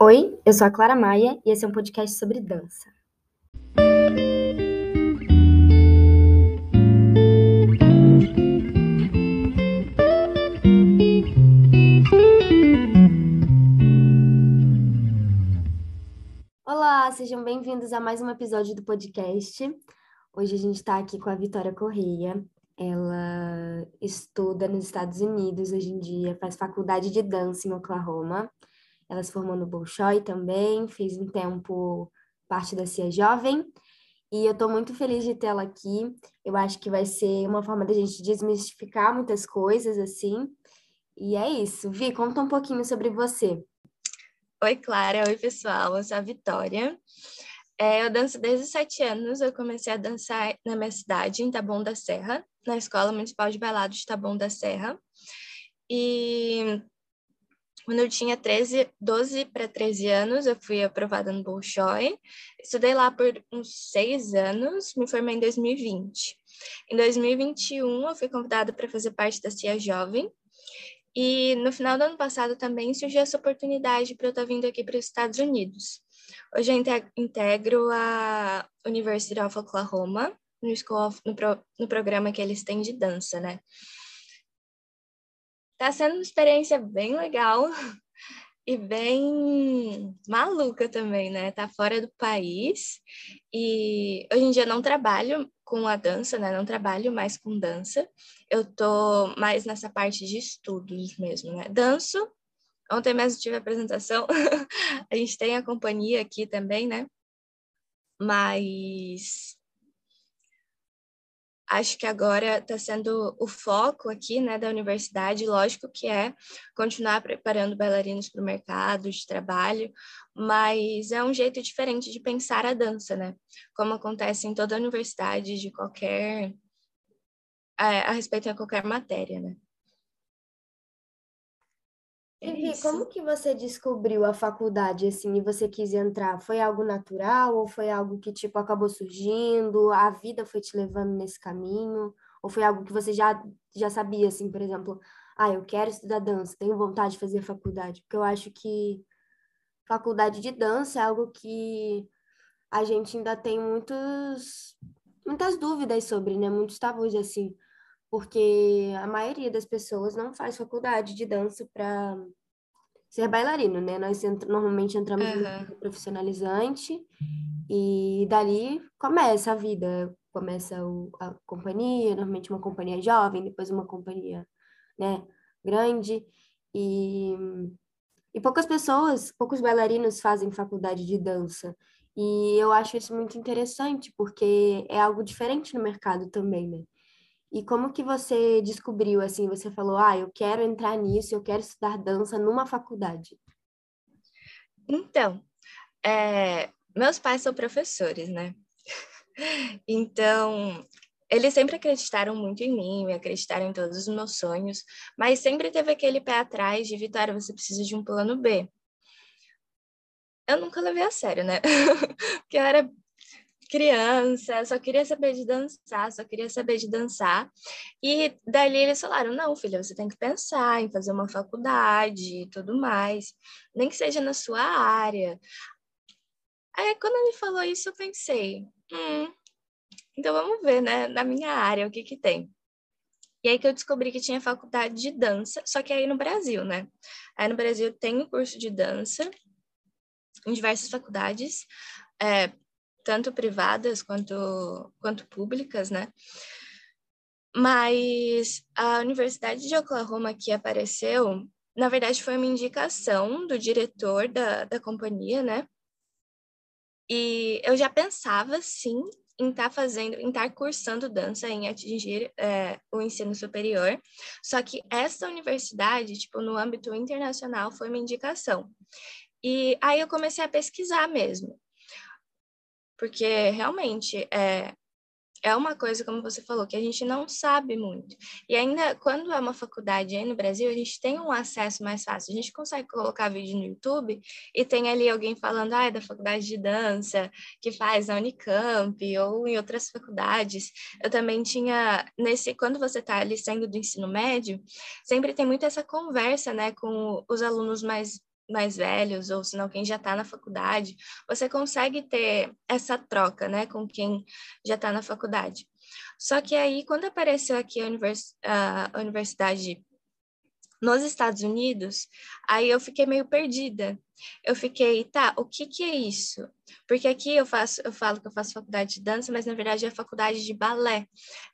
Oi, eu sou a Clara Maia e esse é um podcast sobre dança. Olá, sejam bem-vindos a mais um episódio do podcast. Hoje a gente está aqui com a Vitória Correia. Ela estuda nos Estados Unidos hoje em dia, faz faculdade de dança em Oklahoma. Ela se formou no Bolshoi também, fez um tempo parte da CIA Jovem. E eu estou muito feliz de tê-la aqui. Eu acho que vai ser uma forma da gente desmistificar muitas coisas, assim. E é isso. Vi, conta um pouquinho sobre você. Oi, Clara. Oi, pessoal. Eu sou a Vitória. É, eu danço desde os sete anos. Eu comecei a dançar na minha cidade, em Taboão da Serra, na Escola Municipal de Bailado de Taboão da Serra. E quando eu tinha 13, 12 para 13 anos, eu fui aprovada no Bolshoi. Estudei lá por uns seis anos, me formei em 2020. Em 2021, eu fui convidada para fazer parte da CIA Jovem. E no final do ano passado também surgiu essa oportunidade para eu estar vindo aqui para os Estados Unidos. Hoje eu integro a University of Oklahoma, no, school of, no, pro, no programa que eles têm de dança, né? Tá sendo uma experiência bem legal e bem maluca também, né? Tá fora do país e hoje em dia não trabalho com a dança, né? Não trabalho mais com dança. Eu tô mais nessa parte de estudos mesmo, né? Danço. Ontem mesmo tive a apresentação. a gente tem a companhia aqui também, né? Mas acho que agora está sendo o foco aqui, né, da universidade, lógico que é continuar preparando bailarinos para o mercado de trabalho, mas é um jeito diferente de pensar a dança, né, como acontece em toda a universidade, de qualquer, é, a respeito de qualquer matéria, né. É como que você descobriu a faculdade assim e você quis entrar? Foi algo natural ou foi algo que tipo acabou surgindo? A vida foi te levando nesse caminho? Ou foi algo que você já já sabia assim, por exemplo, ah, eu quero estudar dança, tenho vontade de fazer faculdade? Porque eu acho que faculdade de dança é algo que a gente ainda tem muitos muitas dúvidas sobre, né? Muitos tabus assim porque a maioria das pessoas não faz faculdade de dança para ser bailarino, né? Nós ent normalmente entramos uhum. no profissionalizante e dali começa a vida, começa o, a companhia, normalmente uma companhia jovem, depois uma companhia, né, grande e e poucas pessoas, poucos bailarinos fazem faculdade de dança. E eu acho isso muito interessante, porque é algo diferente no mercado também, né? E como que você descobriu, assim, você falou, ah, eu quero entrar nisso, eu quero estudar dança numa faculdade? Então, é, meus pais são professores, né? então, eles sempre acreditaram muito em mim, acreditaram em todos os meus sonhos, mas sempre teve aquele pé atrás de, Vitória, você precisa de um plano B. Eu nunca levei a sério, né? Porque eu era criança, só queria saber de dançar, só queria saber de dançar. E dali eles falaram: não, filha, você tem que pensar em fazer uma faculdade e tudo mais, nem que seja na sua área. Aí quando ele falou isso, eu pensei: hum, então vamos ver, né, na minha área, o que que tem. E aí que eu descobri que tinha faculdade de dança, só que aí no Brasil, né? Aí no Brasil tem o curso de dança em diversas faculdades, é, tanto privadas quanto, quanto públicas, né? Mas a Universidade de Oklahoma que apareceu, na verdade, foi uma indicação do diretor da, da companhia, né? E eu já pensava, sim, em estar tá fazendo, em estar tá cursando dança, em atingir é, o ensino superior. Só que essa universidade, tipo, no âmbito internacional, foi uma indicação. E aí eu comecei a pesquisar mesmo porque realmente é, é uma coisa, como você falou, que a gente não sabe muito. E ainda quando é uma faculdade aí no Brasil, a gente tem um acesso mais fácil. A gente consegue colocar vídeo no YouTube e tem ali alguém falando, ah, é da faculdade de dança, que faz na Unicamp ou em outras faculdades. Eu também tinha, nesse, quando você está ali saindo do ensino médio, sempre tem muito essa conversa, né, com os alunos mais mais velhos, ou se não quem já está na faculdade, você consegue ter essa troca, né, com quem já está na faculdade. Só que aí, quando apareceu aqui a, univers, a universidade nos Estados Unidos, aí eu fiquei meio perdida. Eu fiquei, tá, o que que é isso? Porque aqui eu faço, eu falo que eu faço faculdade de dança, mas na verdade é faculdade de balé.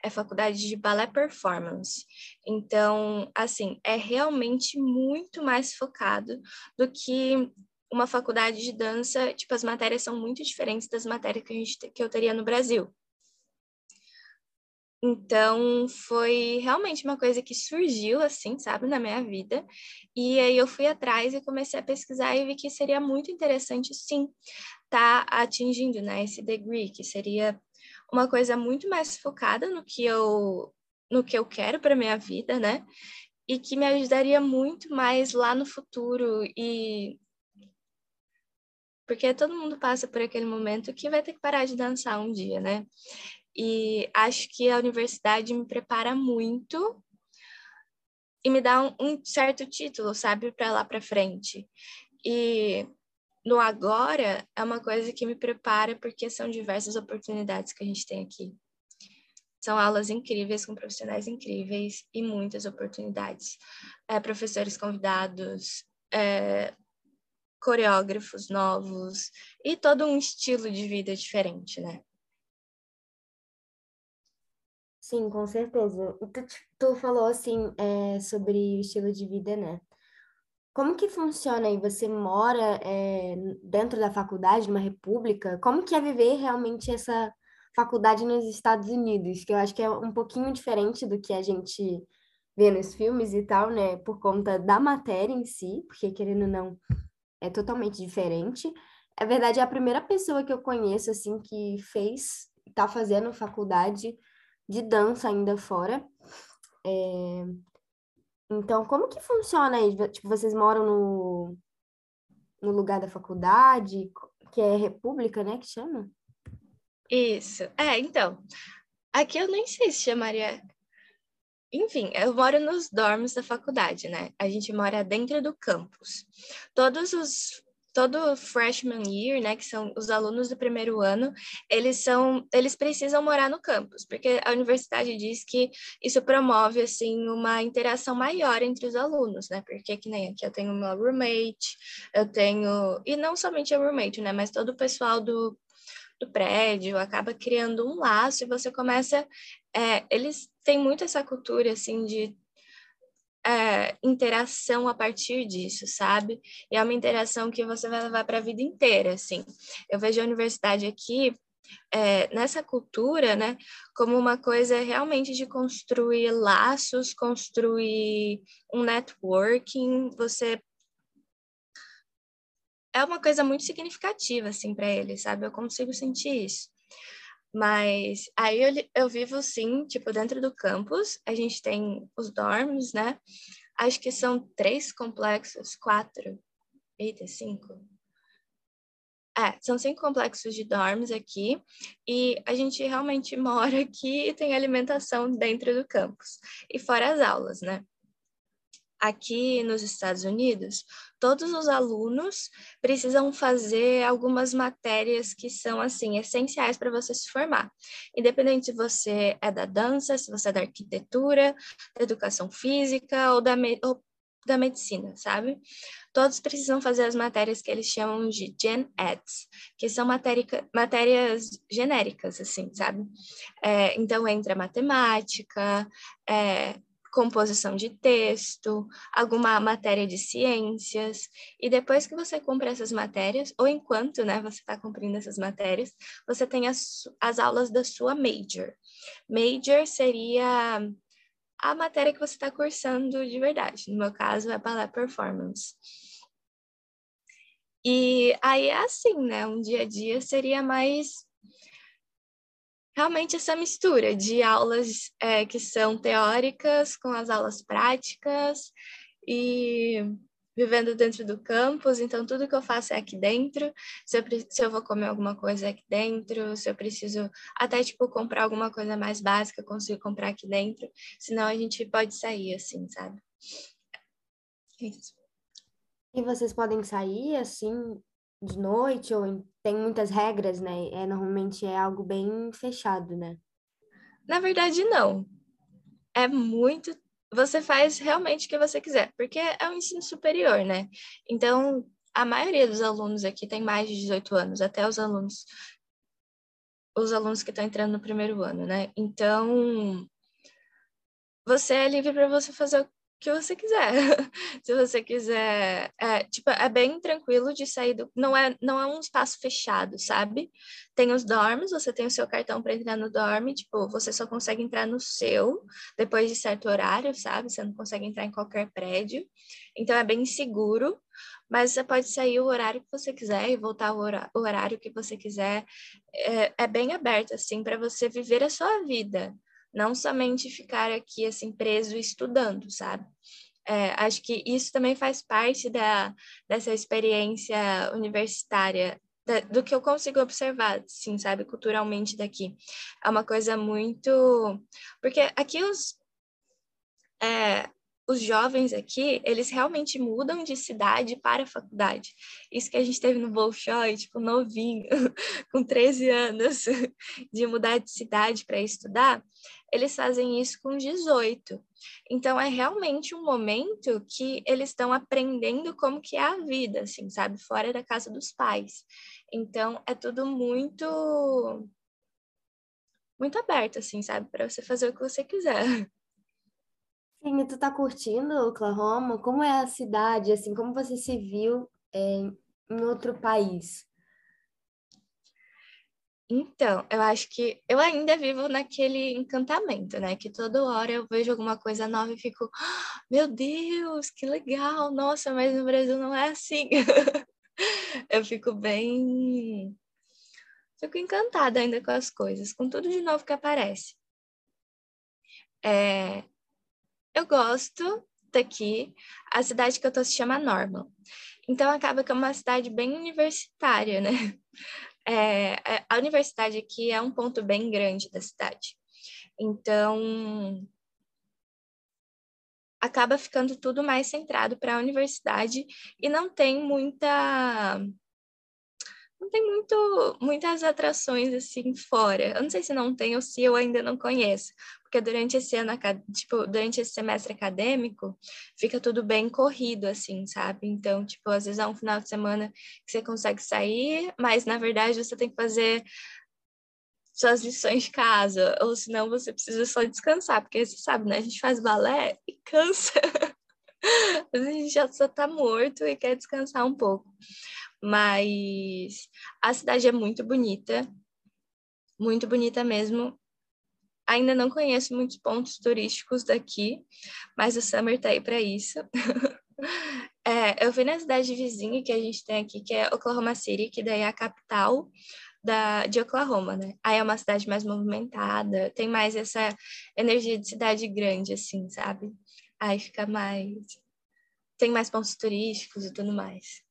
É faculdade de balé performance. Então, assim, é realmente muito mais focado do que uma faculdade de dança, tipo, as matérias são muito diferentes das matérias que, a gente, que eu teria no Brasil. Então, foi realmente uma coisa que surgiu, assim, sabe, na minha vida. E aí eu fui atrás e comecei a pesquisar e vi que seria muito interessante, sim, estar tá atingindo, né, esse degree, que seria uma coisa muito mais focada no que eu, no que eu quero para minha vida, né? E que me ajudaria muito mais lá no futuro e porque todo mundo passa por aquele momento que vai ter que parar de dançar um dia, né? E acho que a universidade me prepara muito e me dá um, um certo título, sabe, para lá para frente. E no agora é uma coisa que me prepara porque são diversas oportunidades que a gente tem aqui. São aulas incríveis com profissionais incríveis e muitas oportunidades. É, professores convidados, é, coreógrafos novos e todo um estilo de vida diferente, né? Sim, com certeza. Tu, tu falou assim é, sobre o estilo de vida, né? Como que funciona aí? Você mora é, dentro da faculdade, numa república? Como que é viver realmente essa faculdade nos Estados Unidos? Que eu acho que é um pouquinho diferente do que a gente vê nos filmes e tal, né? Por conta da matéria em si, porque querendo ou não, é totalmente diferente. É verdade, é a primeira pessoa que eu conheço, assim, que fez, tá fazendo faculdade de dança ainda fora. É... Então, como que funciona aí? Tipo, vocês moram no, no lugar da faculdade, que é República, né, que chama? Isso. É, então, aqui eu nem sei se chamaria... Enfim, eu moro nos dorms da faculdade, né? A gente mora dentro do campus. Todos os todo freshman year, né, que são os alunos do primeiro ano, eles são, eles precisam morar no campus, porque a universidade diz que isso promove assim uma interação maior entre os alunos, né? Porque que nem aqui eu tenho meu roommate, eu tenho e não somente o roommate, né, mas todo o pessoal do do prédio, acaba criando um laço e você começa. É, eles têm muito essa cultura assim de é, interação a partir disso, sabe? E é uma interação que você vai levar para a vida inteira, assim. Eu vejo a universidade aqui é, nessa cultura, né, como uma coisa realmente de construir laços, construir um networking. Você é uma coisa muito significativa, assim, para eles, sabe? Eu consigo sentir isso. Mas aí eu, eu vivo sim, tipo, dentro do campus, a gente tem os dorms, né? Acho que são três complexos, quatro, eita, cinco. É, são cinco complexos de dorms aqui e a gente realmente mora aqui e tem alimentação dentro do campus. E fora as aulas, né? Aqui nos Estados Unidos, todos os alunos precisam fazer algumas matérias que são assim essenciais para você se formar. Independente se você é da dança, se você é da arquitetura, da educação física ou da, me ou da medicina, sabe? Todos precisam fazer as matérias que eles chamam de Gen Eds, que são matérias genéricas, assim, sabe? É, então entra matemática, é, composição de texto, alguma matéria de ciências. E depois que você cumpre essas matérias, ou enquanto né, você está cumprindo essas matérias, você tem as, as aulas da sua major. Major seria a matéria que você está cursando de verdade. No meu caso, é ballet performance. E aí é assim, né? Um dia a dia seria mais realmente essa mistura de aulas é, que são teóricas com as aulas práticas e vivendo dentro do campus, então tudo que eu faço é aqui dentro. Se eu, se eu vou comer alguma coisa aqui dentro, se eu preciso até tipo comprar alguma coisa mais básica, eu consigo comprar aqui dentro. Senão a gente pode sair assim, sabe? É isso. E vocês podem sair assim de noite ou em- tem muitas regras, né? É, normalmente é algo bem fechado, né? Na verdade, não. É muito. Você faz realmente o que você quiser, porque é um ensino superior, né? Então, a maioria dos alunos aqui tem mais de 18 anos, até os alunos os alunos que estão entrando no primeiro ano, né? Então, você é livre para você fazer que você quiser. Se você quiser, é, tipo, é bem tranquilo de sair do, não é, não é um espaço fechado, sabe? Tem os dorms, você tem o seu cartão para entrar no dorm, tipo, você só consegue entrar no seu depois de certo horário, sabe? Você não consegue entrar em qualquer prédio. Então é bem seguro, mas você pode sair o horário que você quiser e voltar o horário que você quiser. É, é bem aberto assim para você viver a sua vida não somente ficar aqui assim preso estudando, sabe? É, acho que isso também faz parte da, dessa experiência universitária, da, do que eu consigo observar, sim, sabe, culturalmente daqui. É uma coisa muito. Porque aqui os. É, os jovens aqui, eles realmente mudam de cidade para a faculdade. Isso que a gente teve no Bolshoi, tipo, novinho, com 13 anos, de mudar de cidade para estudar, eles fazem isso com 18. Então, é realmente um momento que eles estão aprendendo como que é a vida, assim, sabe? Fora da casa dos pais. Então, é tudo muito... Muito aberto, assim, sabe? Para você fazer o que você quiser. Sim, e tu tá curtindo Oklahoma? Como é a cidade, assim, como você se viu é, em outro país? Então, eu acho que eu ainda vivo naquele encantamento, né? Que toda hora eu vejo alguma coisa nova e fico, "Ah, meu Deus, que legal, nossa, mas no Brasil não é assim. eu fico bem. Fico encantada ainda com as coisas, com tudo de novo que aparece. É, eu gosto daqui. A cidade que eu tô se chama Norman. Então acaba que é uma cidade bem universitária, né? É, é, a universidade aqui é um ponto bem grande da cidade. Então acaba ficando tudo mais centrado para a universidade e não tem muita não tem muito, muitas atrações assim fora. Eu não sei se não tem ou se eu ainda não conheço, porque durante esse ano, tipo, durante esse semestre acadêmico, fica tudo bem corrido, assim, sabe? Então, tipo, às vezes é um final de semana que você consegue sair, mas na verdade você tem que fazer suas lições de casa, ou senão você precisa só descansar, porque você sabe, né? A gente faz balé e cansa. a gente já só tá morto e quer descansar um pouco. Mas a cidade é muito bonita, muito bonita mesmo. Ainda não conheço muitos pontos turísticos daqui, mas o Summer tá aí para isso. é, eu fui na cidade vizinha que a gente tem aqui, que é Oklahoma City, que daí é a capital da, de Oklahoma, né? Aí é uma cidade mais movimentada, tem mais essa energia de cidade grande, assim, sabe? Aí fica mais. Tem mais pontos turísticos e tudo mais.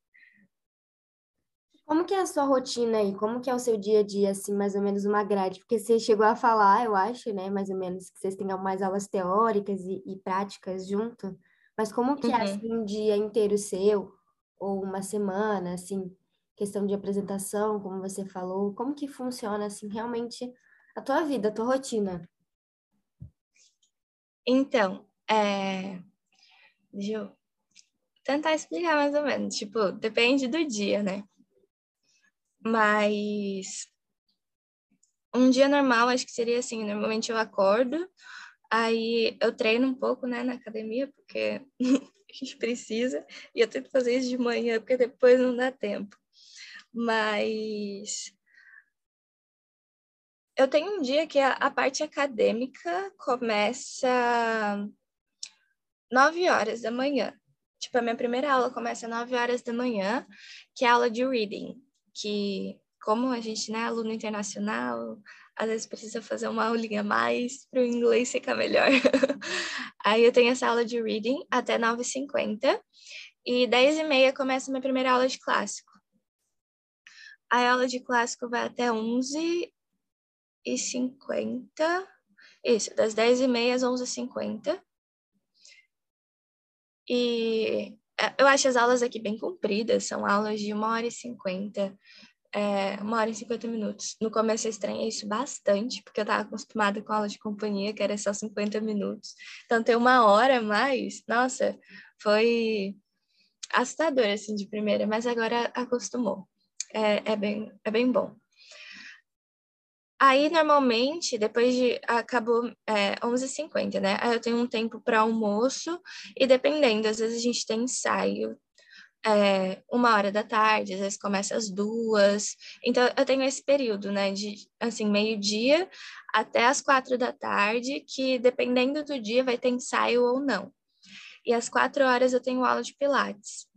Como que é a sua rotina aí? Como que é o seu dia a dia, assim, mais ou menos uma grade? Porque você chegou a falar, eu acho, né, mais ou menos, que vocês tenham mais aulas teóricas e, e práticas junto. Mas como que é, Uhum. assim, um dia inteiro seu? Ou uma semana, assim, questão de apresentação, como você falou? Como que funciona, assim, realmente a tua vida, a tua rotina? Então, é... deixa eu tentar explicar mais ou menos. Tipo, depende do dia, né? Mas um dia normal, acho que seria assim, normalmente eu acordo, aí eu treino um pouco, né, na academia, porque a gente precisa, e eu tento fazer isso de manhã, porque depois não dá tempo. Mas eu tenho um dia que a, a parte acadêmica começa nove horas da manhã. Tipo, a minha primeira aula começa 9 horas da manhã, que é a aula de reading, que como a gente né, é aluno internacional, às vezes precisa fazer uma aulinha a mais para o inglês ficar melhor. Aí eu tenho essa aula de reading até 9h50 e 10h30 começa minha primeira aula de clássico. A aula de clássico vai até 11h50. Isso, das 10h30 às 11h50. E eu acho as aulas aqui bem compridas, são aulas de uma hora e cinquenta, é, uma hora e cinquenta minutos. No começo eu estranhei isso bastante, porque eu estava acostumada com aula de companhia, que era só 50 minutos. Então, ter uma hora a mais, nossa, foi assustador, assim, de primeira, mas agora acostumou. É, é, bem, é bem bom. Aí, normalmente, depois de. Acabou é, 11h50, né? Aí eu tenho um tempo para almoço, e dependendo, às vezes a gente tem ensaio é, uma hora da tarde, às vezes começa às duas. Então, eu tenho esse período, né, de, assim, meio-dia até às quatro da tarde, que dependendo do dia vai ter ensaio ou não. E às quatro horas eu tenho aula de Pilates.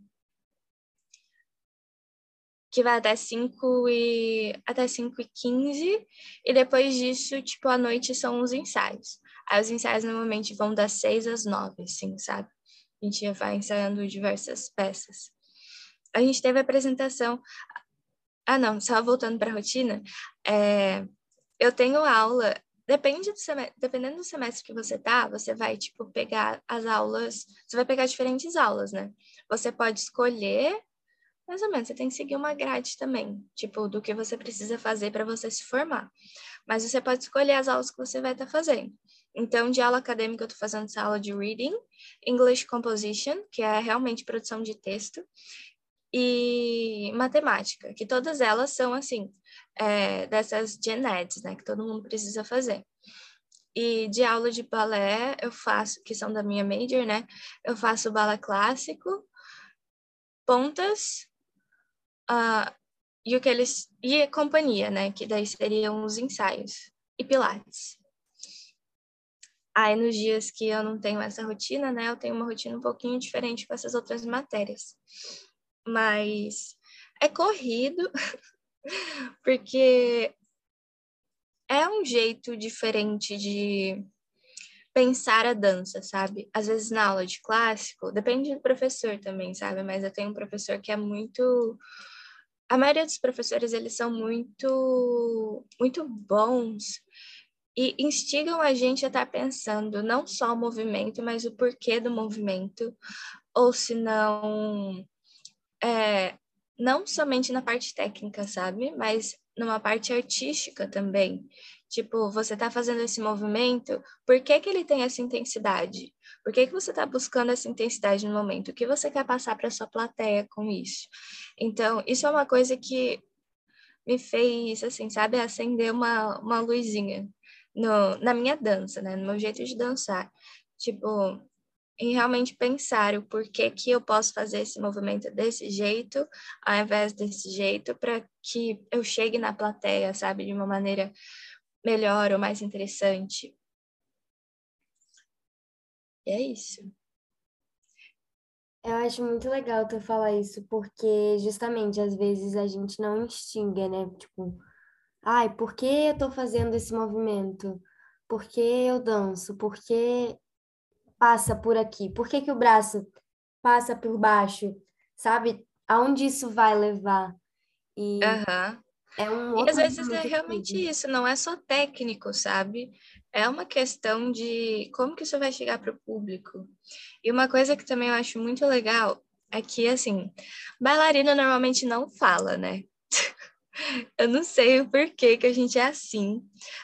Que vai até 5 e até 5 e 15, e depois disso, tipo, à noite são os ensaios. Aí os ensaios normalmente vão das 6 às 9, assim, sabe? A gente vai ensaiando diversas peças a gente teve a apresentação. Ah, não, só voltando para a rotina, é, eu tenho aula. Depende do semestre, dependendo do semestre que você tá, você vai, tipo, pegar as aulas, você vai pegar diferentes aulas, né? Você pode escolher, mais ou menos, você tem que seguir uma grade também, tipo, do que você precisa fazer para você se formar. Mas você pode escolher as aulas que você vai estar tá fazendo. Então, de aula acadêmica, eu estou fazendo essa aula de Reading, English Composition, que é realmente produção de texto, e matemática, que todas elas são, assim, é, dessas gen eds, né, que todo mundo precisa fazer. E de aula de balé, eu faço, que são da minha major, né, eu faço balé clássico, pontas, uh, e o que eles e companhia, né, que daí seriam os ensaios e pilates. Aí nos dias que eu não tenho essa rotina, né, eu tenho uma rotina um pouquinho diferente com essas outras matérias mas é corrido, porque é um jeito diferente de pensar a dança, sabe? Às vezes na aula de clássico, depende do professor também, sabe? Mas eu tenho um professor que é muito a maioria dos professores eles são muito muito bons e instigam a gente a estar pensando não só o movimento, mas o porquê do movimento, ou se não é, não somente na parte técnica, sabe? Mas numa parte artística também. Tipo, você está fazendo esse movimento, por que, que ele tem essa intensidade? Por que, que você está buscando essa intensidade no momento? O que você quer passar para sua plateia com isso? Então, isso é uma coisa que me fez, assim, sabe, acender uma, uma luzinha no, na minha dança, né? No meu jeito de dançar. Tipo, em realmente pensar o porquê que eu posso fazer esse movimento desse jeito, ao invés desse jeito, para que eu chegue na plateia, sabe, de uma maneira melhor ou mais interessante. E é isso. Eu acho muito legal tu falar isso, porque justamente às vezes a gente não instiga, né? Tipo, ai, por que eu tô fazendo esse movimento? Por que eu danço? Por que passa por aqui? Por que, que o braço passa por baixo? Sabe? Aonde isso vai levar? E uhum. É um. E às vezes é realmente isso, não é só técnico, sabe? É uma questão de como que isso vai chegar para o público. E uma coisa que também eu acho muito legal é que, assim, bailarina normalmente não fala, né? Eu não sei o porquê que a gente é assim.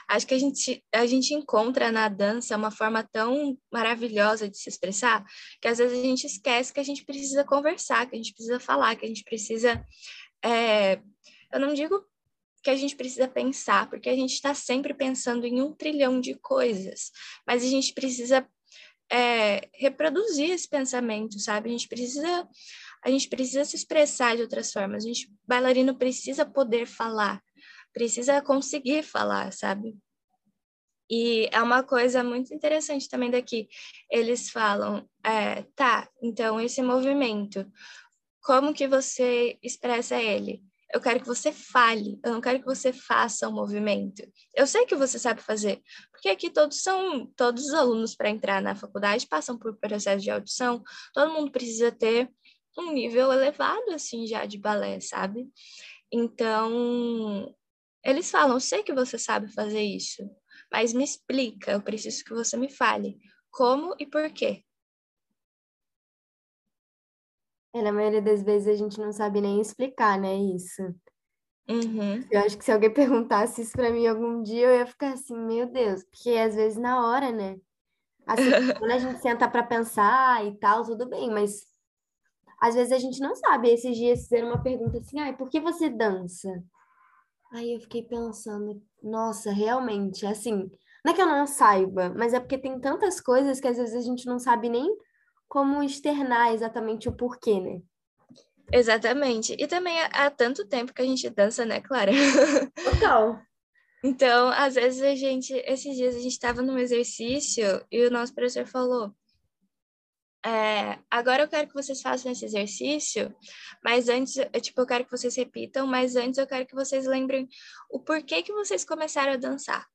Acho que a gente, a gente encontra na dança uma forma tão maravilhosa de se expressar que às vezes a gente esquece que a gente precisa conversar, que a gente precisa falar, que a gente precisa. É... Eu não digo que a gente precisa pensar, porque a gente está sempre pensando em um trilhão de coisas, mas a gente precisa é, reproduzir esse pensamento, sabe? A gente precisa a gente precisa se expressar de outras formas. A gente, bailarino precisa poder falar, precisa conseguir falar, sabe? E é uma coisa muito interessante também daqui. Eles falam, é, tá, então esse movimento, como que você expressa ele? Eu quero que você fale, eu não quero que você faça o um movimento. Eu sei que você sabe fazer, porque aqui todos são, todos os alunos para entrar na faculdade passam por processo de audição, todo mundo precisa ter um nível elevado, assim, já de balé, sabe? Então, eles falam: sei que você sabe fazer isso, mas me explica, eu preciso que você me fale como e por quê. É, na maioria das vezes a gente não sabe nem explicar, né, isso. Uhum. Eu acho que se alguém perguntasse isso pra mim algum dia, eu ia ficar assim, meu Deus, porque às vezes na hora, né? Assim, quando a gente senta pra pensar e tal, tudo bem, mas às vezes a gente não sabe. Esses dias fizeram uma pergunta assim, ai, por que você dança? Aí eu fiquei pensando, nossa, realmente, assim, não é que eu não saiba, mas é porque tem tantas coisas que às vezes a gente não sabe nem como externar exatamente o porquê, né? Exatamente. E também há tanto tempo que a gente dança, né, Clara? Total. Então, às vezes a gente, esses dias a gente estava num exercício e o nosso professor falou: é, agora eu quero que vocês façam esse exercício, mas antes, eu, tipo, eu quero que vocês repitam, mas antes eu quero que vocês lembrem o porquê que vocês começaram a dançar.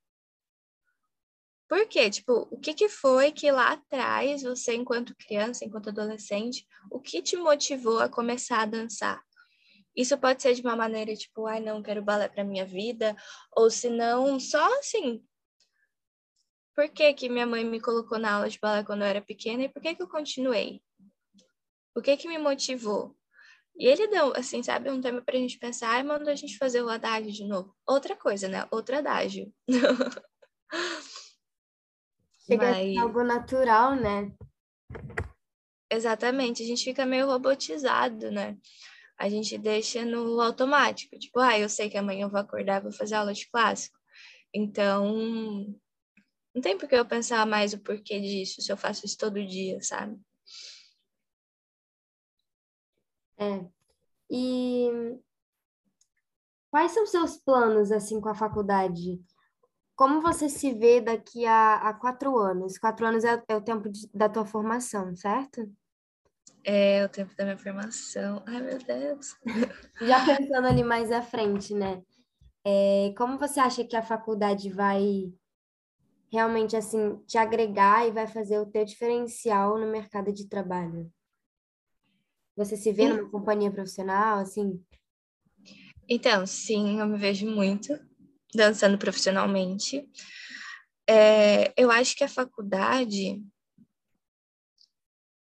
Por quê? Tipo, o que, que foi que lá atrás, você, enquanto criança, enquanto adolescente, o que te motivou a começar a dançar? Isso pode ser de uma maneira, tipo, ai, não, quero balé para minha vida, ou se não, só assim, por que, que minha mãe me colocou na aula de balé quando eu era pequena e por que, que eu continuei? O que que me motivou? E ele deu, assim, sabe, um tema pra gente pensar e mandou a gente fazer o adágio de novo. Outra coisa, né? Outro adágio. Chega Mas... a algo natural, né? Exatamente, a gente fica meio robotizado, né? A gente deixa no automático. Tipo, ah, eu sei que amanhã eu vou acordar e vou fazer aula de clássico. Então, não tem por que eu pensar mais o porquê disso se eu faço isso todo dia, sabe? É. E quais são seus planos, assim, com a faculdade? Como você se vê daqui a, a quatro anos? Quatro anos é, é o tempo de, da tua formação, certo? É o tempo da minha formação. Ai, meu Deus. Já pensando ali mais à frente, né? É, como você acha que a faculdade vai realmente, assim, te agregar e vai fazer o teu diferencial no mercado de trabalho? Você se vê numa companhia profissional, assim? Então, sim, eu me vejo muito dançando profissionalmente. É, eu acho que a faculdade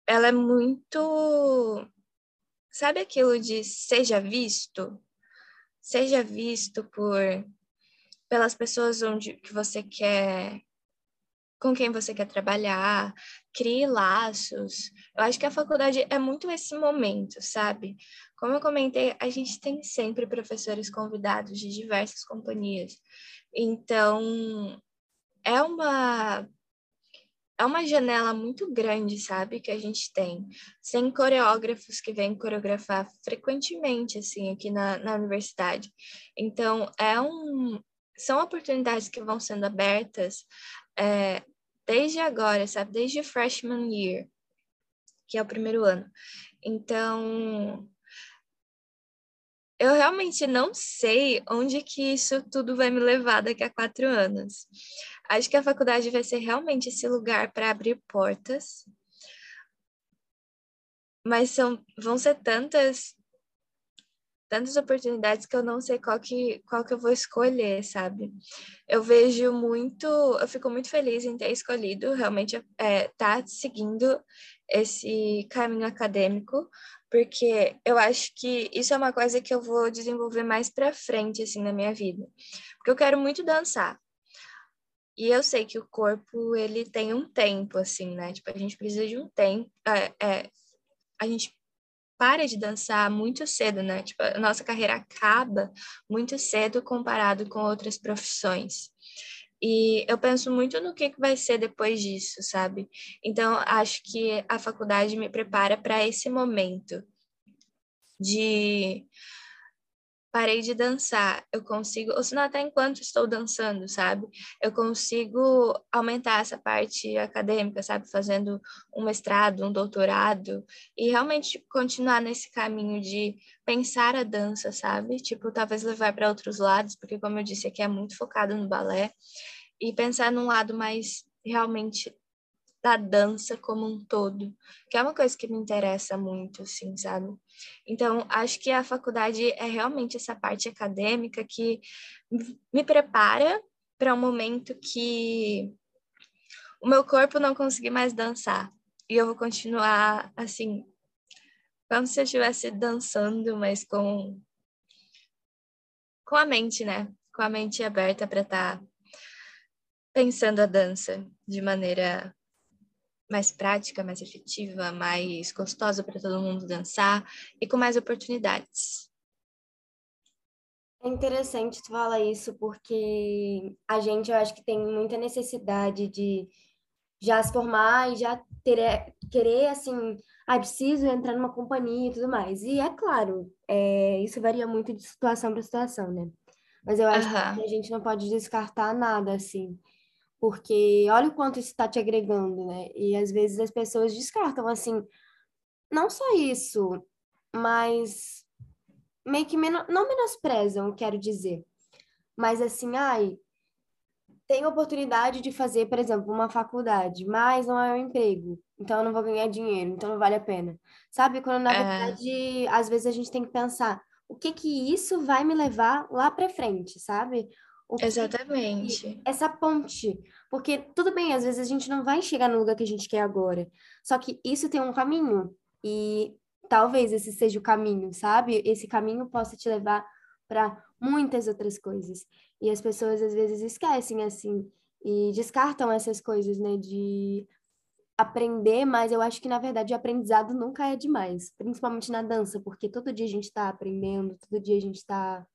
ela é muito sabe aquilo de seja visto seja visto por pelas pessoas onde que você quer com quem você quer trabalhar, crie laços. Eu acho que a faculdade é muito esse momento, sabe? Como eu comentei, a gente tem sempre professores convidados de diversas companhias. Então, é uma é uma janela muito grande, sabe, que a gente tem. Sem coreógrafos que vêm coreografar frequentemente, assim, aqui na, na universidade. Então, é um, são oportunidades que vão sendo abertas é, desde agora, sabe, desde freshman year, que é o primeiro ano. Então, eu realmente não sei onde que isso tudo vai me levar daqui a quatro anos. Acho que a faculdade vai ser realmente esse lugar para abrir portas, mas são, vão ser tantas tantas oportunidades que eu não sei qual que, qual que eu vou escolher, sabe? Eu vejo muito, eu fico muito feliz em ter escolhido realmente é, tá seguindo esse caminho acadêmico, porque eu acho que isso é uma coisa que eu vou desenvolver mais para frente, assim, na minha vida. Porque eu quero muito dançar. E eu sei que o corpo, ele tem um tempo, assim, né? Tipo, a gente precisa de um tempo. É, é, a gente para de dançar muito cedo, né? Tipo, a nossa carreira acaba muito cedo comparado com outras profissões. E eu penso muito no que vai ser depois disso, sabe? Então, acho que a faculdade me prepara para esse momento de parei de dançar, eu consigo, ou se não até enquanto estou dançando, sabe? Eu consigo aumentar essa parte acadêmica, sabe? Fazendo um mestrado, um doutorado e realmente continuar nesse caminho de pensar a dança, sabe? Tipo, talvez levar para outros lados, porque como eu disse aqui é muito focado no balé e pensar num lado mais realmente da dança como um todo, que é uma coisa que me interessa muito, assim, sabe? Então, acho que a faculdade é realmente essa parte acadêmica que me prepara para um momento que o meu corpo não conseguir mais dançar e eu vou continuar, assim, como se eu estivesse dançando, mas com com a mente, né? Com a mente aberta para estar tá pensando a dança de maneira mais prática, mais efetiva, mais gostosa para todo mundo dançar e com mais oportunidades. É interessante tu falar isso porque a gente, eu acho que tem muita necessidade de já se formar e já ter, querer, assim, ah, preciso entrar numa companhia e tudo mais. E é claro, é, isso varia muito de situação para situação, né? Mas eu acho uhum. que a gente não pode descartar nada, assim porque olha o quanto isso está te agregando, né? E às vezes as pessoas descartam assim, não só isso, mas meio que menos, não menosprezam, quero dizer, mas assim, ai, tem oportunidade de fazer, por exemplo, uma faculdade, mas não é um emprego, então eu não vou ganhar dinheiro, então não vale a pena. Sabe? Quando na é... verdade, às vezes a gente tem que pensar, o que que isso vai me levar lá para frente, sabe? Exatamente. Essa ponte. Porque tudo bem, às vezes a gente não vai chegar no lugar que a gente quer agora. Só que isso tem um caminho. E talvez esse seja o caminho, sabe? Esse caminho possa te levar para muitas outras coisas. E as pessoas às vezes esquecem assim e descartam essas coisas, né, de aprender, mas eu acho que na verdade o aprendizado nunca é demais, principalmente na dança, porque todo dia a gente está aprendendo, todo dia a gente está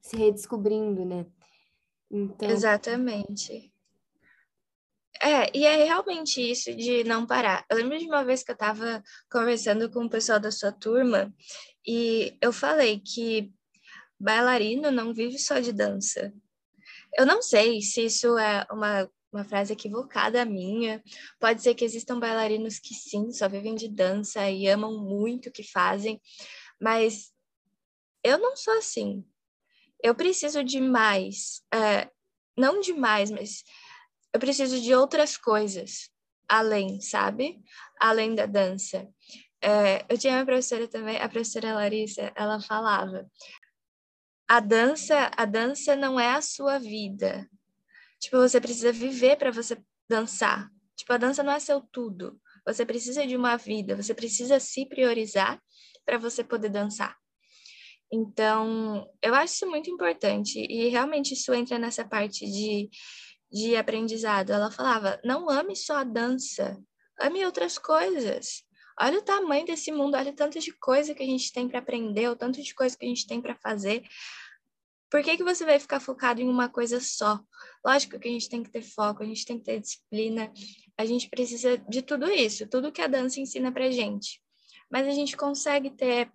se redescobrindo, né? Então... Exatamente. É, e é realmente isso de não parar. Eu lembro de uma vez que eu estava conversando com o pessoal da sua turma e eu falei que bailarino não vive só de dança. Eu não sei se isso é uma, uma frase equivocada minha. Pode ser que existam bailarinos que sim, só vivem de dança e amam muito o que fazem, mas eu não sou assim eu preciso de mais, é, não de mais, mas eu preciso de outras coisas além, sabe? Além da dança. É, eu tinha uma professora também, a professora Larissa, ela falava: a dança, a dança não é a sua vida. Tipo, você precisa viver para você dançar. Tipo, a dança não é seu tudo. Você precisa de uma vida, você precisa se priorizar para você poder dançar. Então, eu acho isso muito importante e realmente isso entra nessa parte de, de aprendizado. Ela falava: não ame só a dança, ame outras coisas. Olha o tamanho desse mundo, olha o tanto de coisa que a gente tem para aprender, o tanto de coisa que a gente tem para fazer. Por que, que você vai ficar focado em uma coisa só? Lógico que a gente tem que ter foco, a gente tem que ter disciplina, a gente precisa de tudo isso, tudo que a dança ensina pra gente. Mas a gente consegue ter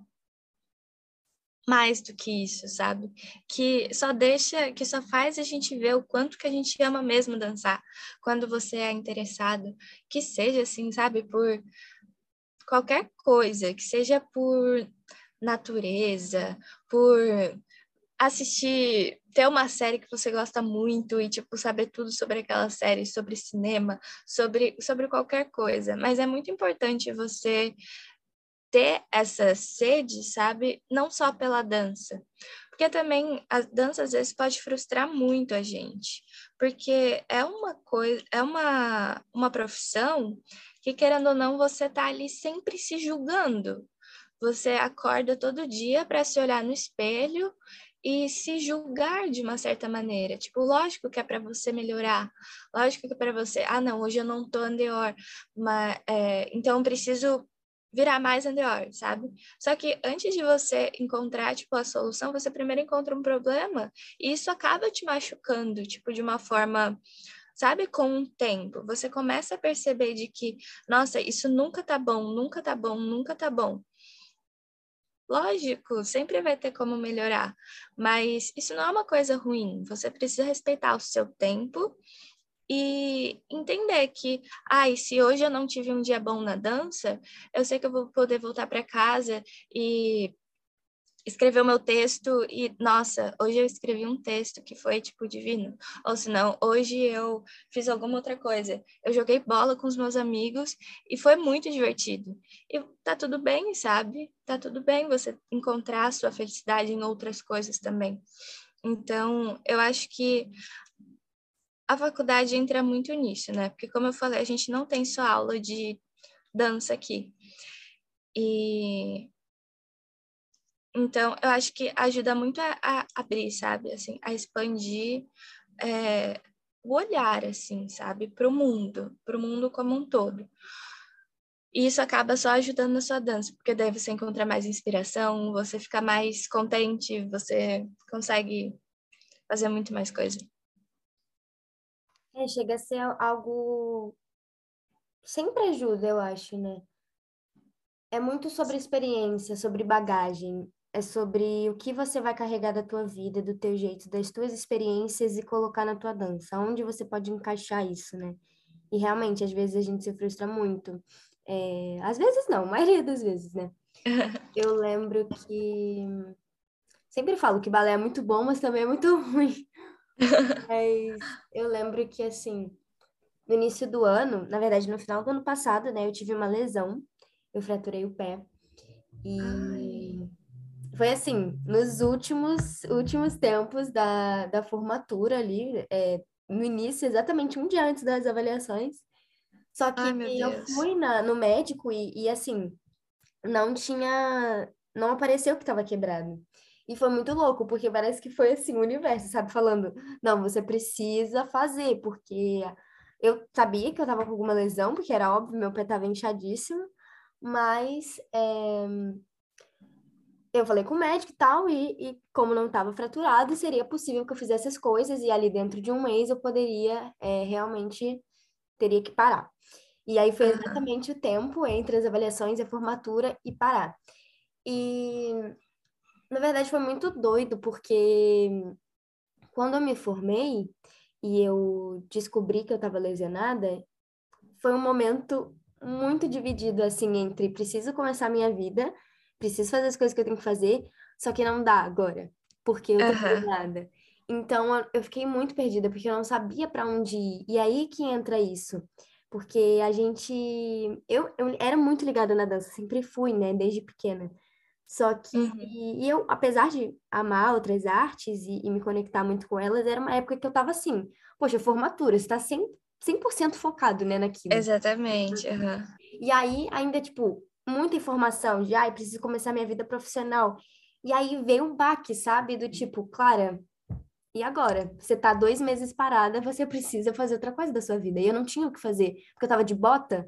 mais do que isso, sabe? Que só deixa, que só faz a gente ver o quanto que a gente ama mesmo dançar, quando você é interessado, que seja assim, sabe, por qualquer coisa, que seja por natureza, por assistir, ter uma série que você gosta muito e, tipo, saber tudo sobre aquela série, sobre cinema, sobre, sobre qualquer coisa. Mas é muito importante você ter essa sede, sabe? Não só pela dança. Porque também a dança às vezes pode frustrar muito a gente, porque é uma coisa, é uma, uma profissão que querendo ou não você tá ali sempre se julgando. Você acorda todo dia para se olhar no espelho e se julgar de uma certa maneira. Tipo, lógico que é para você melhorar, lógico que é para você, ah, não, hoje eu não tô andeor, mas é, então preciso virar mais melhor, sabe? Só que antes de você encontrar, tipo, a solução, você primeiro encontra um problema e isso acaba te machucando, tipo, de uma forma, sabe, com o tempo. Você começa a perceber de que, nossa, isso nunca tá bom, nunca tá bom, nunca tá bom. Lógico, sempre vai ter como melhorar, mas isso não é uma coisa ruim. Você precisa respeitar o seu tempo e entender que, ai, ah, se hoje eu não tive um dia bom na dança, eu sei que eu vou poder voltar para casa e escrever o meu texto e, nossa, hoje eu escrevi um texto que foi, tipo, divino. Ou senão, hoje eu fiz alguma outra coisa. Eu joguei bola com os meus amigos e foi muito divertido. E tá tudo bem, sabe? Tá tudo bem você encontrar a sua felicidade em outras coisas também. Então, eu acho que a faculdade entra muito nisso, né? Porque, como eu falei, a gente não tem só aula de dança aqui. E Então, eu acho que ajuda muito a, a abrir, sabe? Assim, a expandir é, o olhar, assim, sabe? Para o mundo, para o mundo como um todo. E isso acaba só ajudando na sua dança, porque daí você encontra mais inspiração, você fica mais contente, você consegue fazer muito mais coisa. É, chega a ser algo. Sempre ajuda, eu acho, né? É muito sobre experiência, sobre bagagem. É sobre o que você vai carregar da tua vida, do teu jeito, das tuas experiências e colocar na tua dança. Onde você pode encaixar isso, né? E realmente, às vezes a gente se frustra muito. É... Às vezes não, a maioria das vezes, né? Eu lembro que... Sempre falo que balé é muito bom, mas também é muito ruim. Mas eu lembro que, assim, no início do ano, na verdade, no final do ano passado, né, eu tive uma lesão, eu fraturei o pé. E Ai. foi assim, nos últimos, últimos tempos da, da formatura ali, é, no início, exatamente um dia antes das avaliações. Só que Ai, eu fui na, no médico e, e, assim, não tinha. Não apareceu que estava quebrado. E foi muito louco, porque parece que foi assim, o universo, sabe? Falando, não, você precisa fazer, porque eu sabia que eu tava com alguma lesão, porque era óbvio, meu pé tava inchadíssimo, mas é... eu falei com o médico e tal, e, e como não estava fraturado, seria possível que eu fizesse as coisas, e ali dentro de um mês eu poderia é, realmente, teria que parar. E aí foi exatamente o tempo entre as avaliações, a formatura e parar. E na verdade, foi muito doido, porque quando eu me formei e eu descobri que eu estava lesionada, foi um momento muito dividido, assim, entre preciso começar a minha vida, preciso fazer as coisas que eu tenho que fazer, só que não dá agora, porque eu tô uhum. lesionada. Então, eu fiquei muito perdida, porque eu não sabia para onde ir. E aí que entra isso. Porque a gente... Eu, eu era muito ligada na dança, sempre fui, né, desde pequena. Só que uhum. e eu, apesar de amar outras artes e, e, me conectar muito com elas, era uma época que eu tava assim, poxa, formatura, você tá 100%, 100 focado, né, naquilo. Exatamente. Uhum. E aí, ainda, tipo, muita informação de, ai, preciso começar minha vida profissional. E aí veio um baque, sabe? Do tipo, Clara, e agora? Você tá dois meses parada, você precisa fazer outra coisa da sua vida. E eu não tinha o que fazer, porque eu tava de bota.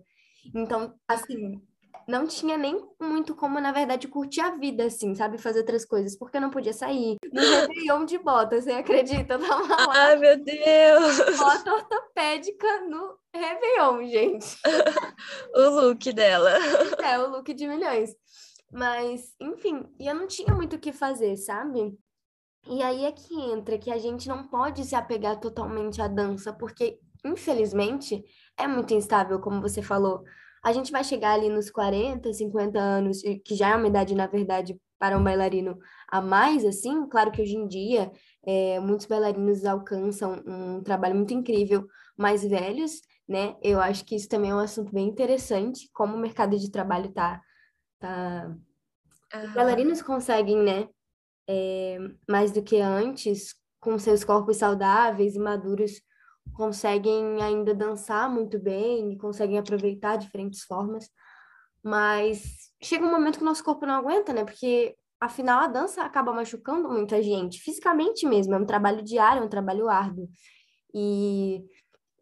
Então, assim, não tinha nem muito como, na verdade, curtir a vida, assim, sabe? Fazer outras coisas, porque eu não podia sair. No Réveillon de bota, você acredita? Eu tava lá. Ai, meu Deus! Bota ortopédica no Réveillon, gente. o look dela. É, o look de milhões. Mas, enfim, e eu não tinha muito o que fazer, sabe? E aí é que entra que a gente não pode se apegar totalmente à dança, porque, infelizmente, é muito instável, como você falou a gente vai chegar ali nos 40, 50 anos, que já é uma idade, na verdade, para um bailarino a mais, assim, claro que hoje em dia é, muitos bailarinos alcançam um trabalho muito incrível mais velhos, né? Eu acho que isso também é um assunto bem interessante, como o mercado de trabalho tá... tá... Os bailarinos conseguem, né, é, mais do que antes, com seus corpos saudáveis e maduros, conseguem ainda dançar muito bem conseguem aproveitar diferentes formas, mas chega um momento que o nosso corpo não aguenta, né? Porque afinal a dança acaba machucando muita gente, fisicamente mesmo, é um trabalho diário, é um trabalho árduo. E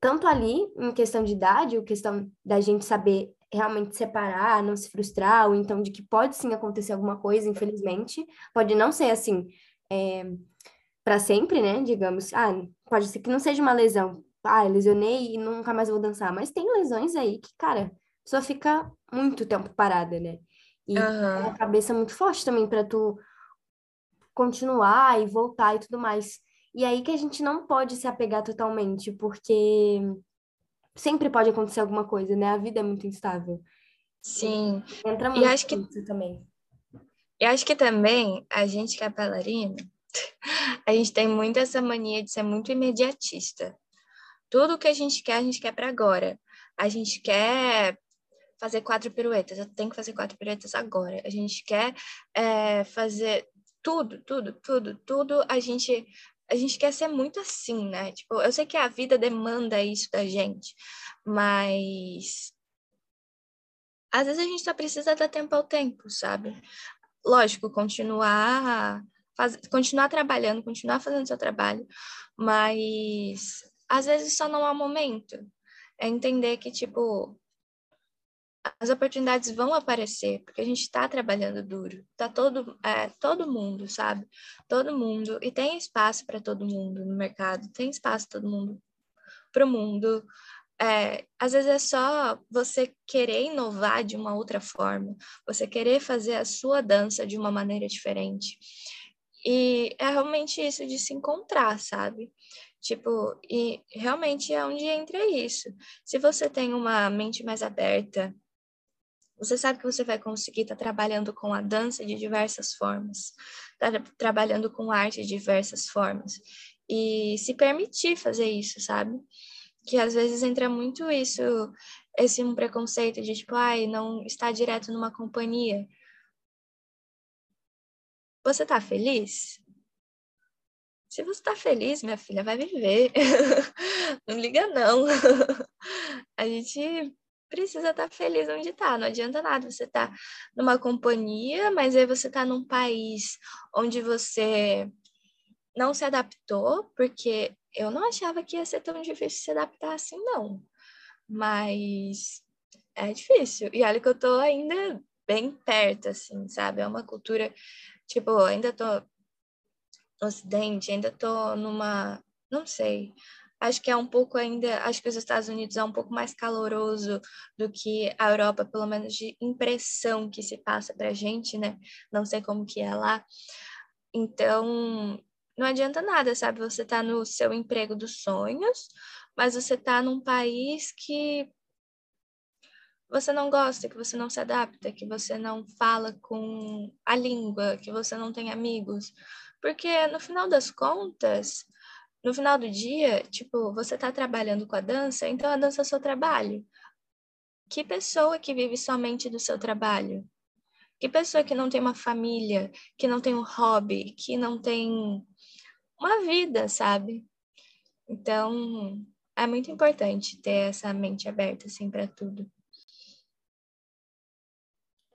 tanto ali, em questão de idade, ou questão da gente saber realmente separar, não se frustrar, ou então de que pode sim acontecer alguma coisa, infelizmente, pode não ser assim é, para sempre, né? Digamos, ah, pode ser que não seja uma lesão. Ah, lesionei e nunca mais vou dançar. Mas tem lesões aí que, cara, a pessoa fica muito tempo parada, né? E uhum. a cabeça muito forte também para tu continuar e voltar e tudo mais. E aí que a gente não pode se apegar totalmente, porque sempre pode acontecer alguma coisa, né? A vida é muito instável. Sim. Entra muito e acho que também. E acho que também a gente que é bailarina, a gente tem muito essa mania de ser muito imediatista. Tudo que a gente quer, a gente quer para agora. A gente quer fazer quatro piruetas, eu tenho que fazer quatro piruetas agora. A gente quer é, fazer tudo, tudo, tudo, tudo. A gente a gente quer ser muito assim, né? Tipo, eu sei que a vida demanda isso da gente, mas às vezes a gente só precisa dar tempo ao tempo, sabe? lógico, continuar faz, continuar trabalhando, continuar fazendo seu trabalho, mas às vezes só não há momento. É entender que, tipo, as oportunidades vão aparecer, porque a gente está trabalhando duro. Tá todo, é, todo mundo, sabe? Todo mundo. E tem espaço para todo mundo no mercado, tem espaço todo mundo para o mundo. É, às vezes é só você querer inovar de uma outra forma, você querer fazer a sua dança de uma maneira diferente. E é realmente isso de se encontrar, sabe? Tipo, e realmente é onde entra isso. Se você tem uma mente mais aberta, você sabe que você vai conseguir estar tá trabalhando com a dança de diversas formas, tá trabalhando com arte de diversas formas. E se permitir fazer isso, sabe? Que às vezes entra muito isso, esse um preconceito de tipo, ai, não está direto numa companhia. Você tá feliz? Se você tá feliz, minha filha, vai viver. não liga, não. A gente precisa estar tá feliz onde tá. Não adianta nada você tá numa companhia, mas aí você tá num país onde você não se adaptou, porque eu não achava que ia ser tão difícil se adaptar assim, não. Mas é difícil. E olha que eu tô ainda bem perto, assim, sabe? É uma cultura Tipo, ainda tô no Ocidente, ainda tô numa. Não sei. Acho que é um pouco ainda. Acho que os Estados Unidos é um pouco mais caloroso do que a Europa, pelo menos de impressão que se passa pra gente, né? Não sei como que é lá. Então, não adianta nada, sabe? Você tá no seu emprego dos sonhos, mas você tá num país que você não gosta, que você não se adapta, que você não fala com a língua, que você não tem amigos. Porque no final das contas, no final do dia, tipo, você está trabalhando com a dança, então a dança é o seu trabalho. Que pessoa que vive somente do seu trabalho? Que pessoa que não tem uma família, que não tem um hobby, que não tem uma vida, sabe? Então, é muito importante ter essa mente aberta assim para tudo.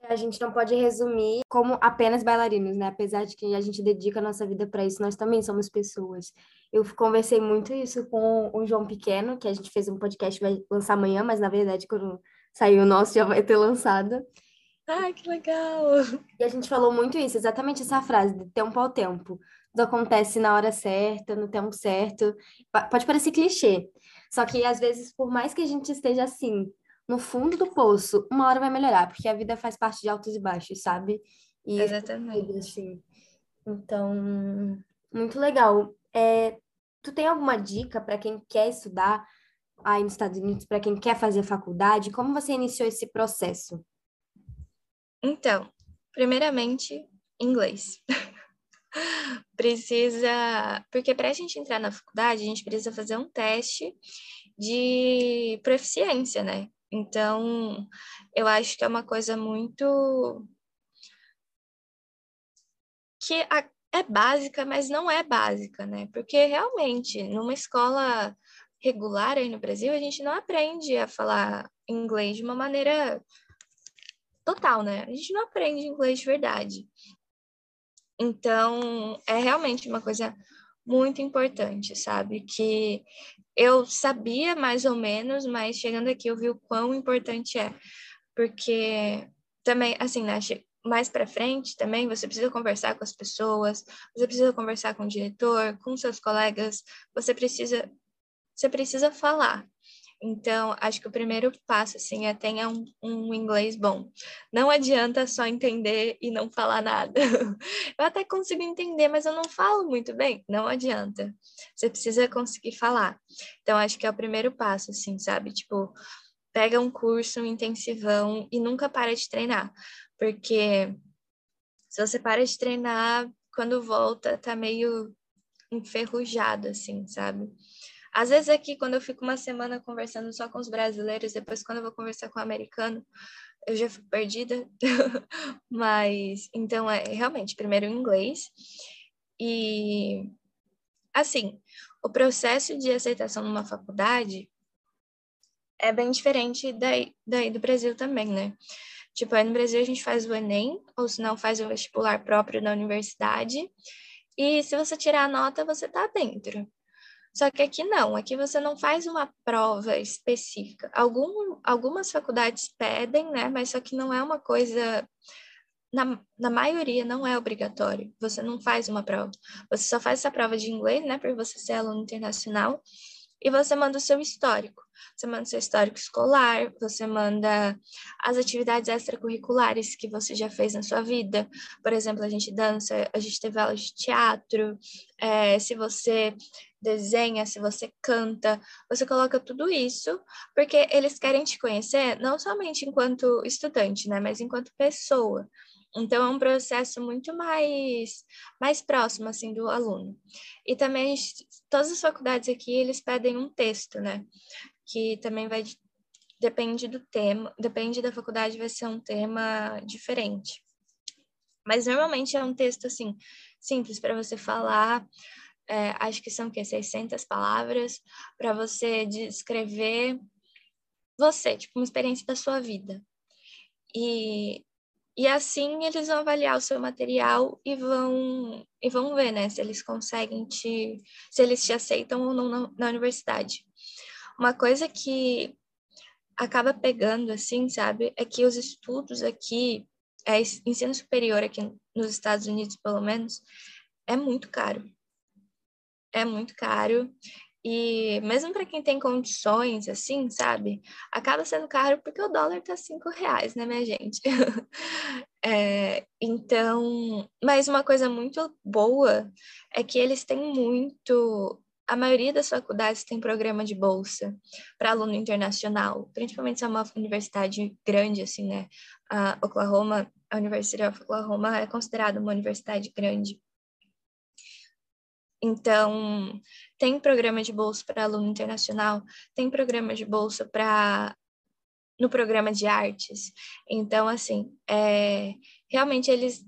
A gente não pode resumir como apenas bailarinos, né? Apesar de que a gente dedica a nossa vida para isso, nós também somos pessoas. Eu conversei muito isso com o João Pequeno, que a gente fez um podcast, vai lançar amanhã, mas na verdade, quando sair o nosso, já vai ter lançado. Ai, que legal! E a gente falou muito isso, exatamente essa frase, de tempo ao tempo. Tudo acontece na hora certa, no tempo certo. Pode parecer clichê, só que às vezes, por mais que a gente esteja assim, no fundo do poço, uma hora vai melhorar, porque a vida faz parte de altos e baixos, sabe? E Exatamente. Assim. Então, muito legal. É, tu tem alguma dica para quem quer estudar aí nos Estados Unidos, para quem quer fazer faculdade? Como você iniciou esse processo? Então, primeiramente, inglês. precisa, porque para a gente entrar na faculdade, a gente precisa fazer um teste de proficiência, né? Então, eu acho que é uma coisa muito que é básica, mas não é básica, né? Porque realmente, numa escola regular aí no Brasil, a gente não aprende a falar inglês de uma maneira total, né? A gente não aprende inglês de verdade. Então, é realmente uma coisa muito importante, sabe? Que eu sabia mais ou menos, mas chegando aqui eu vi o quão importante é. Porque também, assim, né, mais para frente também você precisa conversar com as pessoas, você precisa conversar com o diretor, com seus colegas, você precisa você precisa falar. Então, acho que o primeiro passo, assim, é tenha um, um, inglês bom. Não adianta só entender e não falar nada. Eu até consigo entender, mas eu não falo muito bem. Não adianta. Você precisa conseguir falar. Então, acho que é o primeiro passo, assim, sabe? Tipo, pega um curso, um intensivão e nunca para de treinar. Porque se você para de treinar, quando volta, tá meio enferrujado, assim, sabe? Às vezes aqui, quando eu fico uma semana conversando só com os brasileiros, depois quando eu vou conversar com o americano, eu já fico perdida. Mas, então, é realmente, primeiro o inglês. E, assim, o processo de aceitação numa faculdade é bem diferente daí, daí do Brasil também, né? Tipo, aí no Brasil a gente faz o Enem, ou se não faz o vestibular próprio da universidade, e se você tirar a nota, você tá dentro. Só que aqui não, aqui você não faz uma prova específica. Algum, algumas faculdades pedem, né? Mas só que não é uma coisa. Na, na maioria não é obrigatório. Você não faz uma prova. Você só faz essa prova de inglês, né? Por você ser aluno internacional e você manda o seu histórico. Você manda o seu histórico escolar, você manda as atividades extracurriculares que você já fez na sua vida. Por exemplo, a gente dança, a gente teve aula de teatro, é, se você desenha, se você canta, você coloca tudo isso, porque eles querem te conhecer não somente enquanto estudante, né, mas enquanto pessoa. Então, é um processo muito mais, mais próximo, assim, do aluno. E também, todas as faculdades aqui, eles pedem um texto, né? Que também vai, depende do tema, depende da faculdade, vai ser um tema diferente. Mas, normalmente, é um texto, assim, simples para você falar, é, acho que são, o quê? 600 palavras, para você descrever você, tipo, uma experiência da sua vida. E e assim eles vão avaliar o seu material e vão e vão ver, né, se eles conseguem te se eles te aceitam ou não na, na universidade. Uma coisa que acaba pegando assim, sabe, é que os estudos aqui, é, ensino superior aqui nos Estados Unidos, pelo menos, é muito caro. É muito caro e mesmo para quem tem condições, assim, sabe? Acaba sendo caro porque o dólar tá cinco reais, né, minha gente? é, então, mas uma coisa muito boa é que eles têm muito. A maioria das faculdades tem programa de bolsa para aluno internacional, principalmente se é uma universidade grande, assim, né? A Oklahoma, a University of Oklahoma é considerada uma universidade grande. Então, tem programa de bolsa para aluno internacional, tem programa de bolsa para no programa de artes. Então, assim, é, realmente eles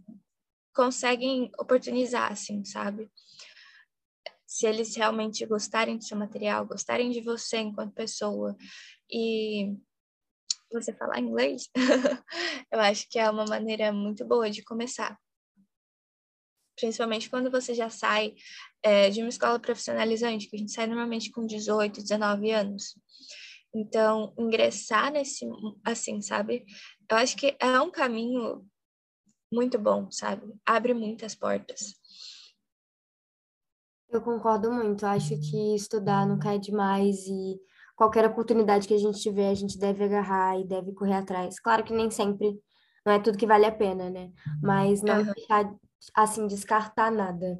conseguem oportunizar, assim, sabe? Se eles realmente gostarem do seu material, gostarem de você enquanto pessoa e você falar inglês, eu acho que é uma maneira muito boa de começar principalmente quando você já sai é, de uma escola profissionalizante, que a gente sai normalmente com 18, 19 anos. Então, ingressar nesse, assim, sabe? Eu acho que é um caminho muito bom, sabe? Abre muitas portas. Eu concordo muito. Acho que estudar não cai demais e qualquer oportunidade que a gente tiver, a gente deve agarrar e deve correr atrás. Claro que nem sempre não é tudo que vale a pena, né? Mas não uhum. deixar assim, descartar nada.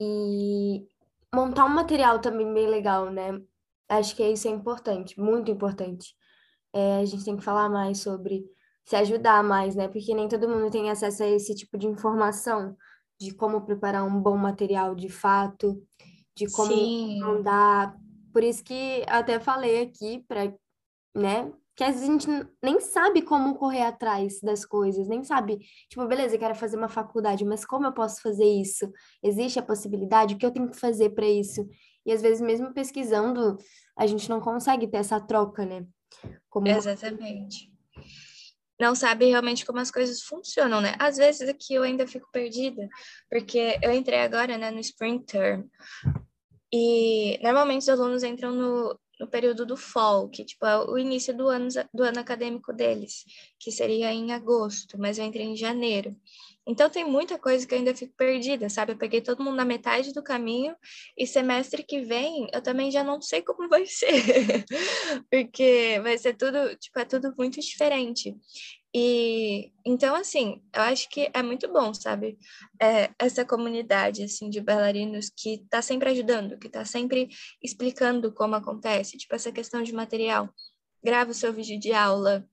E montar um material também bem legal, né? Acho que isso é importante, muito importante. É, a gente tem que falar mais sobre se ajudar mais, né? Porque nem todo mundo tem acesso a esse tipo de informação, de como preparar um bom material de fato, de como Sim. mandar. Por isso que até falei aqui para, né, que às vezes a gente nem sabe como correr atrás das coisas, nem sabe, tipo, beleza, eu quero fazer uma faculdade, mas como eu posso fazer isso? Existe a possibilidade? O que eu tenho que fazer para isso? E às vezes, mesmo pesquisando, a gente não consegue ter essa troca, né? Como... Exatamente. Não sabe realmente como as coisas funcionam, né? Às vezes aqui eu ainda fico perdida, porque eu entrei agora, né, no Spring Term, e normalmente os alunos entram no, no período do fall, que tipo, é o início do ano, do ano acadêmico deles, que seria em agosto, mas eu entrei em janeiro. Então tem muita coisa que eu ainda fico perdida, sabe? Eu peguei todo mundo na metade do caminho e semestre que vem eu também já não sei como vai ser, porque vai ser tudo, tipo, é tudo muito diferente. E então, assim, eu acho que é muito bom, sabe? É, essa comunidade, assim, de bailarinos que tá sempre ajudando, que tá sempre explicando como acontece, tipo, essa questão de material. Grava o seu vídeo de aula,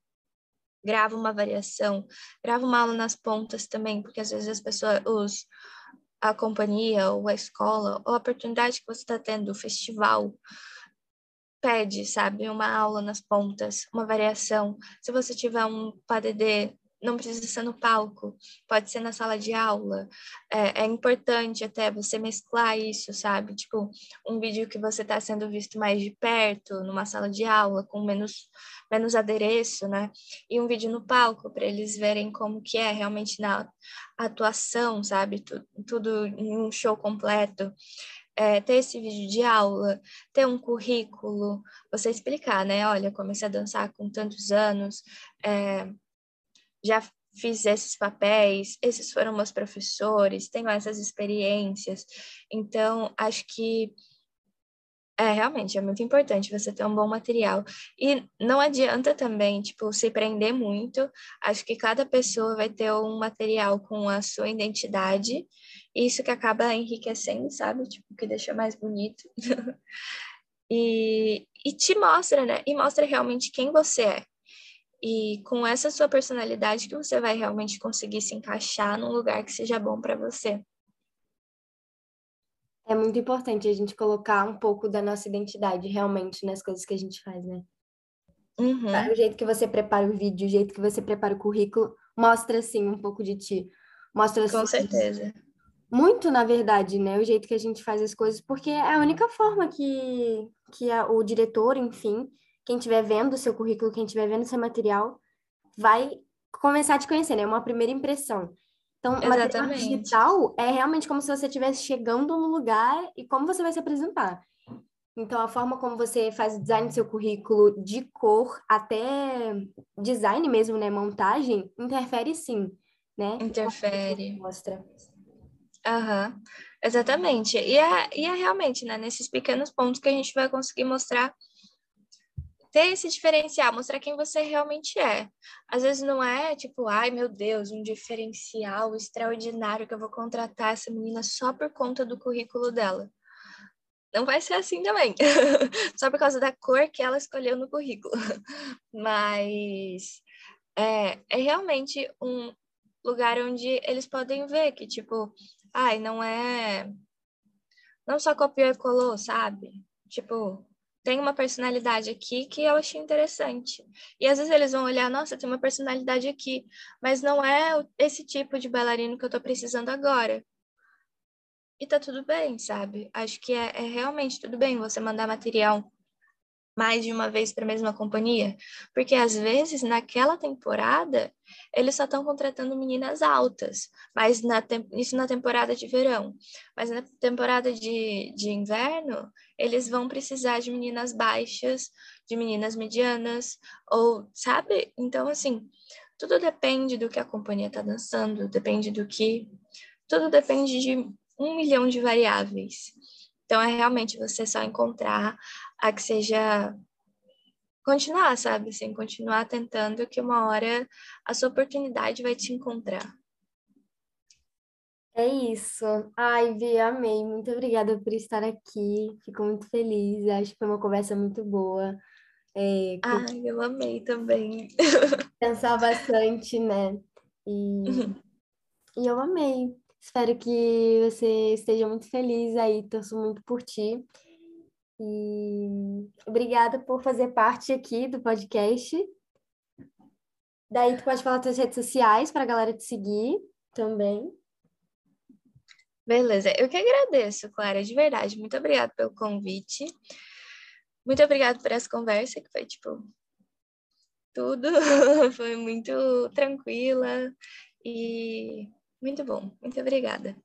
grava uma variação, grava uma aula nas pontas também, porque às vezes as pessoas, os, a companhia ou a escola, ou a oportunidade que você está tendo, o festival, pede, sabe, uma aula nas pontas, uma variação. Se você tiver um PADD não precisa ser no palco, pode ser na sala de aula. É, é, importante até você mesclar isso, sabe? Tipo, um vídeo que você está sendo visto mais de perto, numa sala de aula, com menos, menos adereço, né? E um vídeo no palco, para eles verem como que é realmente na atuação, sabe? Tudo, tudo em um show completo. É, ter esse vídeo de aula, ter um currículo, você explicar, né? Olha, comecei a dançar com tantos anos, é, já fiz esses papéis, esses foram meus professores, tenho essas experiências. Então, acho que é realmente é muito importante você ter um bom material. E não adianta também, tipo, se prender muito. Acho que cada pessoa vai ter um material com a sua identidade. Isso que acaba enriquecendo, sabe? Tipo, que deixa mais bonito. e, e te mostra, né? E mostra realmente quem você é. E com essa sua personalidade que você vai realmente conseguir se encaixar num lugar que seja bom para você. É muito importante a gente colocar um pouco da nossa identidade realmente nas coisas que a gente faz, né? Uhum. O jeito que você prepara o vídeo, o jeito que você prepara o currículo, mostra, assim, um pouco de ti. Mostra Com certeza. Muito, na verdade, né? O jeito que a gente faz as coisas, porque é a única forma que, que a, o diretor, enfim, quem estiver vendo o seu currículo, quem estiver vendo o seu material, vai começar a te conhecer, né? É uma primeira impressão. Então, material digital é realmente como se você estivesse chegando no lugar e como você vai se apresentar. Então, a forma como você faz o design do seu currículo, de cor até design mesmo, né? Montagem, interfere sim, né? Interfere. Mostra. Aham, uhum. exatamente. E é, e é realmente, né? Nesses pequenos pontos que a gente vai conseguir mostrar ter esse diferencial, mostrar quem você realmente é. Às vezes não é tipo, ai meu Deus, um diferencial extraordinário que eu vou contratar essa menina só por conta do currículo dela. Não vai ser assim também, só por causa da cor que ela escolheu no currículo. Mas é, é realmente um lugar onde eles podem ver que, tipo, ai, não é. Não só copiou e colou, sabe? Tipo, tem uma personalidade aqui que eu achei interessante. E às vezes eles vão olhar, nossa, tem uma personalidade aqui, mas não é esse tipo de bailarino que eu tô precisando agora. E tá tudo bem, sabe? Acho que é, é realmente tudo bem você mandar material mais de uma vez para a mesma companhia, porque às vezes naquela temporada eles só estão contratando meninas altas, mas na isso na temporada de verão, mas na temporada de, de inverno eles vão precisar de meninas baixas, de meninas medianas, ou sabe? Então assim tudo depende do que a companhia está dançando, depende do que tudo depende de um milhão de variáveis. Então, é realmente você só encontrar a que seja continuar, sabe? Assim, continuar tentando que uma hora a sua oportunidade vai te encontrar. É isso. Ai, Vi, amei. Muito obrigada por estar aqui. Fico muito feliz. Acho que foi uma conversa muito boa. É, com... Ai, eu amei também. Pensar bastante, né? E, e eu amei. Espero que você esteja muito feliz aí, torço muito por ti. E obrigada por fazer parte aqui do podcast. Daí tu pode falar tuas redes sociais para a galera te seguir também. Beleza, eu que agradeço, Clara, de verdade. Muito obrigada pelo convite. Muito obrigada por essa conversa, que foi tipo tudo, foi muito tranquila e muito bom, muito obrigada.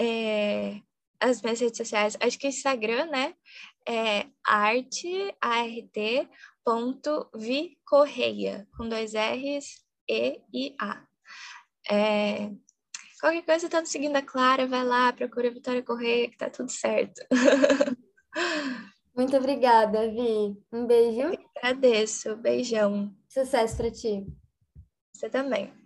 É, as minhas redes sociais, acho que Instagram, né? É arte, art, ponto, vi, correia, com dois R's, E e A. É, qualquer coisa, tá seguindo a Clara, vai lá, procura a Vitória Correia, que tá tudo certo. Muito obrigada, Vi. Um beijo. Eu agradeço. Beijão. Sucesso para ti. Você também.